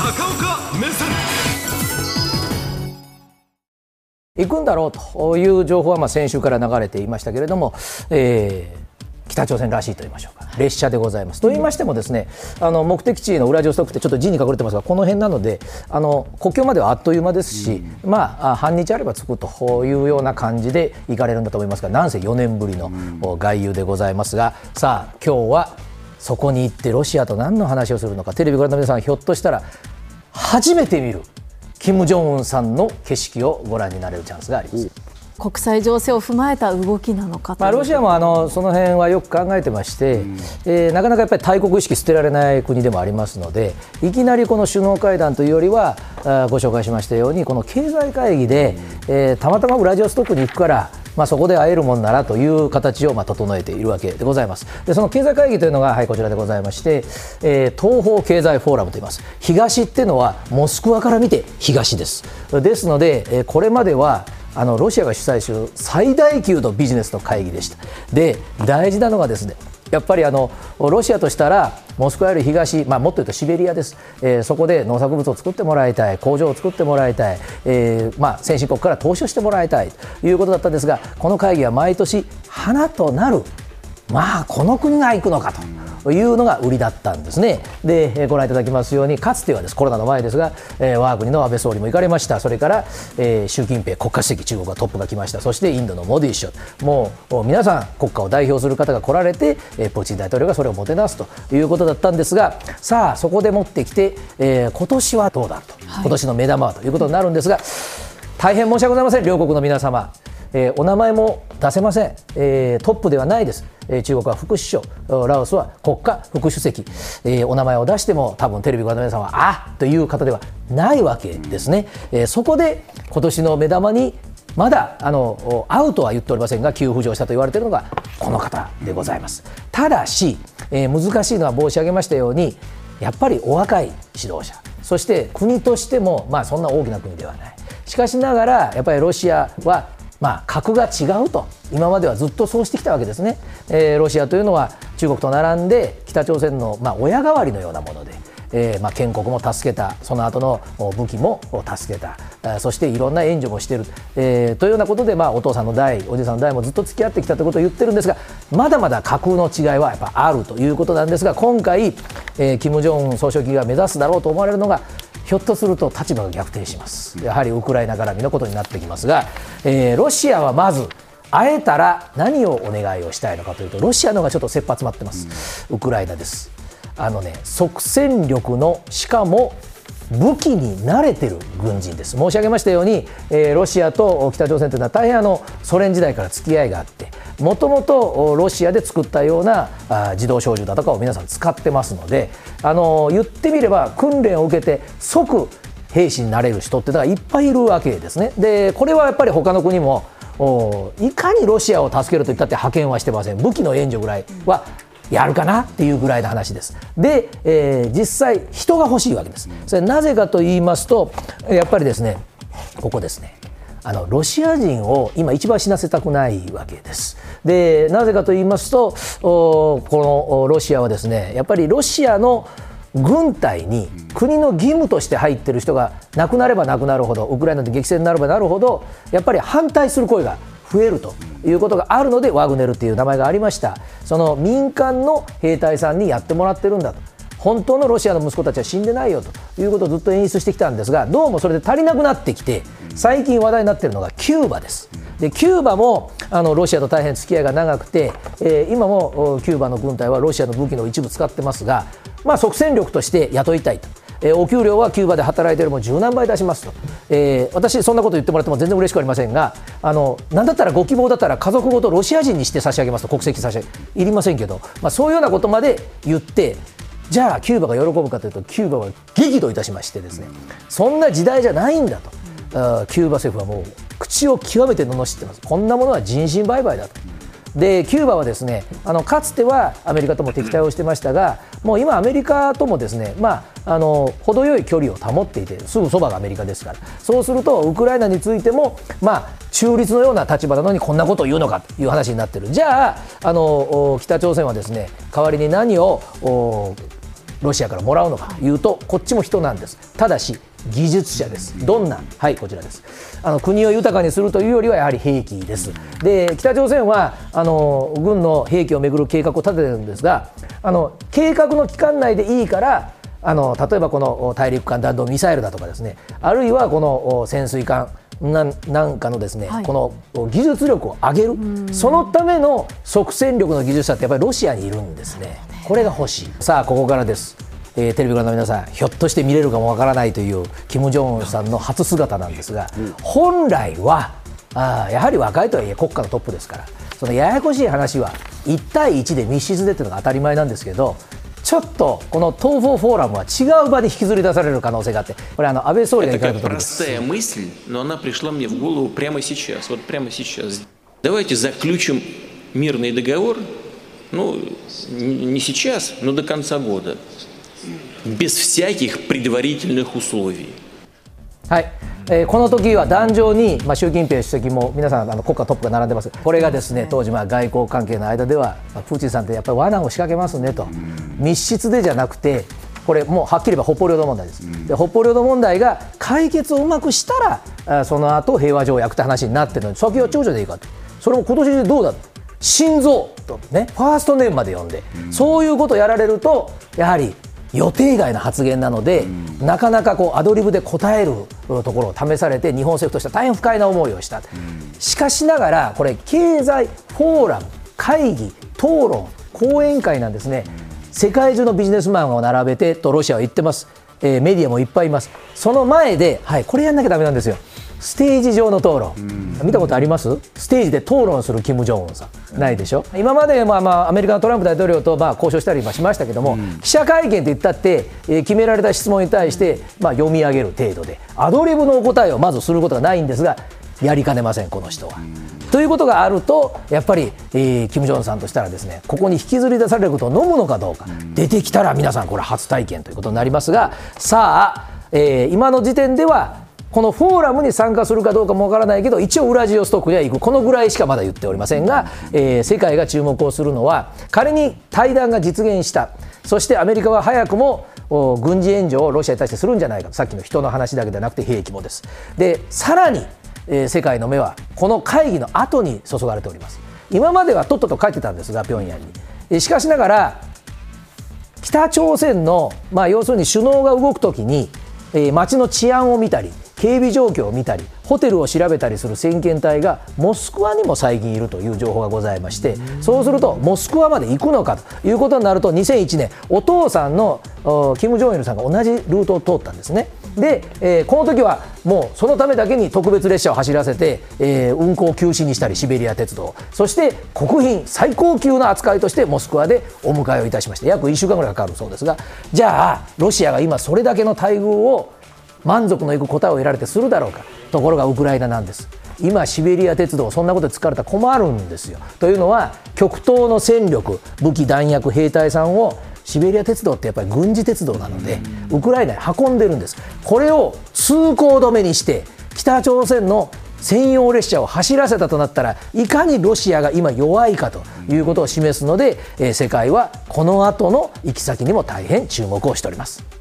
高岡目線。行くんだろうという情報はまあ先週から流れていましたけれども、えー北朝鮮らしいと言いましょうか、列車でございます。と言いましてもですね、あの目的地のウラジオストクってちょっと字に隠れてますが、この辺なので、あの国境まではあっという間ですし、まああ半日あれば着くというような感じで行かれるんだと思いますが、なんせ4年ぶりの外遊でございますが、さあ今日はそこに行ってロシアと何の話をするのか、テレビご覧の皆さんひょっとしたら初めて見る。金正恩さんの景色をご覧になれるチャンスがあります。国際情勢を踏まえた動きなのかまあ、ロシアもあのその辺はよく考えてまして、うん、えー、なかなかやっぱり大国意識捨てられない国でもありますのでいきなりこの首脳会談というよりはあご紹介しましたようにこの経済会議で、うん、えー、たまたまウラジオストクに行くからまあ、そこで会えるもんならという形をまあ整えているわけでございます。でその経済会議というのが、はい、こちらでございまして、えー、東方経済フォーラムといいます。東っていうのはモスクワから見て東です。ですので、えー、これまではあのロシアが主催する最大級のビジネスの会議でした。で大事なのがですねやっぱりあのロシアとしたらモスクワより東、まあ、もっと言うとシベリアです、えー、そこで農作物を作ってもらいたい工場を作ってもらいたい、えーまあ、先進国から投資をしてもらいたいということだったんですがこの会議は毎年花となるまあこの国が行くのかと。というのが売りだったんですね。で、ご覧いただきますように、かつてはですコロナの前ですが、えー、我が国の安倍総理も行かれました、それから、えー、習近平国家主席、中国はトップが来ました、そしてインドのモディ首相、もう皆さん、国家を代表する方が来られて、えー、プーチン大統領がそれをもてなすということだったんですが、さあ、そこで持ってきて、えー、今年はどうだと、今年の目玉はということになるんですが、大変申し訳ございません、両国の皆様。えー、お名前も出せません、えー、トップではないです、え、中国は副首相、ラオスは国家副主席、え、お名前を出しても多分テレビご覧の皆さんはあという方ではないわけですね、え、そこで今年の目玉にまだあのアウトは言っておりませんが急浮上したと言われているのがこの方でございます。ただし、え、難しいのは申し上げましたようにやっぱりお若い指導者。そして国としても、まあ、そんな大きな国ではない。しかしながらやっぱりロシアはまあ、格が違うと今まではずっとそうしてきたわけですね、えー、ロシアというのは中国と並んで北朝鮮の、まあ、親代わりのようなもので、えーまあ、建国も助けたその後の武器も助けた。そしていろんな援助もしている、えー、というようなことで、まあ、お父さんの代おじさんの代もずっと付き合ってきたということを言ってるんですがまだまだ架空の違いはやっぱあるということなんですが今回、えー、金正恩総書記が目指すだろうと思われるのがひょっとすると立場が逆転します。やはりウクライナ絡みのことになってきますが、えー、ロシアはまず会えたら何をお願いをしたいのかというとロシアの方がちょっと切羽詰まってます、ウクライナです。あのね即戦力のしかも武器に慣れてる軍人です申し上げましたように、えー、ロシアと北朝鮮というのは大変あのソ連時代から付き合いがあってもともとロシアで作ったようなあ自動小銃だとかを皆さん使ってますのであの言ってみれば訓練を受けて即兵士になれる人ってのがいっぱいいるわけですね。でこれはやっぱり他の国もいかにロシアを助けるといったって派遣はしてません武器の援助ぐらいはやるかなっていうぐらいの話です。で、えー、実際人が欲しいわけです。それなぜかと言いますとやっぱりですねここですねあのロシア人を今一番死なせたくないわけです。でなぜかと言いますとこのロシアはですねやっぱりロシアの軍隊に国の義務として入ってる人が亡くなれば亡くなるほどウクライナで激戦になればなるほどやっぱり反対する声が増えるということがあるのでワグネルという名前がありましたその民間の兵隊さんにやってもらってるんだと本当のロシアの息子たちは死んでないよということをずっと演出してきたんですがどうもそれで足りなくなってきて最近話題になっているのがキューバです。でキューバもあのロシアと大変付き合いが長くて、えー、今もキューバの軍隊はロシアの武器の一部使ってますが、まあ、即戦力として雇いたいと。えー、お給料はキューバで働いてるも十何倍出しますと、えー、私、そんなこと言ってもらっても全然嬉しくありませんが、あのなんだったらご希望だったら家族ごとロシア人にして差し上げますと、国籍差し上げ、いりませんけど、まあ、そういうようなことまで言って、じゃあキューバが喜ぶかというとキューバは激怒いたしましてですね。そんな時代じゃないんだと。キューバ政府はもう口を極めて罵ってます。こんなものは人身売買だと。でキューバはですねあのかつてはアメリカとも敵対をしてましたが、もう今、アメリカともですね、まあ、あの程よい距離を保っていて、すぐそばがアメリカですから、そうすると、ウクライナについても、まあ、中立のような立場なのにこんなことを言うのかという話になってる、じゃあ、あの北朝鮮はですね代わりに何をロシアからもらうのかというと、こっちも人なんです、ただし技術者です、どんな、はい、こちらです、あの国を豊かにするというよりはやはり兵器です、で北朝鮮はあの軍の兵器をめぐる計画を立ててるんですが、あの計画の期間内でいいから、あの例えばこの大陸間弾道ミサイルだとかですね、あるいはこの潜水艦なんなんかのですね、はい、この技術力を上げる、そのための即戦力の技術者ってやっぱりロシアにいるんですね、これが欲しい。さあここからです。えー、テレビご覧の皆さんひょっとして見れるかもわからないという金正恩さんの初姿なんですが、うん、本来はあやはり若いとはいえ国家のトップですからそのややこしい話は1対1で密室でっていうのが当たり前なんですけどちょっとこの東方フォーラムは違う場で引きずり出される可能性があって、これあの安倍総理が行かれた時です。Давайте заключим мирный договор, ну, не сейчас, но до конца года. без всяких предварительных условий. はい、 えー、この時は壇上に、まあ、習近平主席も皆さんあの国家トップが並んでます。これがですね当時まあ外交関係の間では、まあ、プーチンさんってやっぱり罠を仕掛けますねと。密室でじゃなくてこれもうはっきり言えば北方領土問題です、で北方領土問題が解決をうまくしたらその後平和条約って話になってるのに先は長女でいいかと。それも今年でどうだ心臓とねファーストネームまで呼んで、そういうことをやられるとやはり予定外の発言なので、うん、なかなかこうアドリブで答えるところを試されて日本政府としては大変不快な思いをした、うん、しかしながらこれ経済フォーラム会議討論講演会なんですね、うん、世界中のビジネスマンを並べてとロシアは言ってます、えー、メディアもいっぱいいます。その前で、はい、これやんなきゃだめなんですよステージ上の討論、見たことあります？ステージで討論するキム・ジョンウンさん、ないでしょ、今まで、まあまあ、アメリカのトランプ大統領とまあ交渉したりしましたけども、記者会見って言ったって、えー、決められた質問に対して、まあ、読み上げる程度で、アドリブのお答えをまずすることがないんですが、やりかねません、この人は。ということがあると、やっぱり、えー、キム・ジョンさんとしたらですね、ここに引きずり出されることを飲むのかどうか、出てきたら皆さん、これ初体験ということになりますが、さあ、えー、今の時点では、このフォーラムに参加するかどうかもわからないけど一応ウラジオストックには行く。このぐらいしかまだ言っておりませんが、えー、世界が注目をするのは仮に対談が実現した。そしてアメリカは早くも軍事援助をロシアに対してするんじゃないか。とさっきの人の話だけではなくて兵器もです。でさらに、えー、世界の目はこの会議の後に注がれております。今まではとっとと帰ってたんですが平壌に。しかしながら北朝鮮の、まあ、要するに首脳が動くときに、えー、街の治安を見たり警備状況を見たりホテルを調べたりする先遣隊がモスクワにも最近いるという情報がございましてそうするとモスクワまで行くのかということになると2001年お父さんのキム・ジョンイルさんが同じルートを通ったんですね。で、えー、この時はもうそのためだけに特別列車を走らせて、えー、運行休止にしたりシベリア鉄道そして国賓最高級の扱いとしてモスクワでお迎えをいたしまして約1週間ぐらいかかるそうですがじゃあロシアが今それだけの待遇を満足のいく答えを得られてするだろうか。ところがウクライナなんです。今シベリア鉄道そんなことで疲れたら困るんですよ。というのは極東の戦力武器弾薬兵隊さんをシベリア鉄道ってやっぱり軍事鉄道なのでウクライナに運んでるんです。これを通行止めにして北朝鮮の専用列車を走らせたとなったらいかにロシアが今弱いかということを示すので、え世界はこの後の行き先にも大変注目をしております。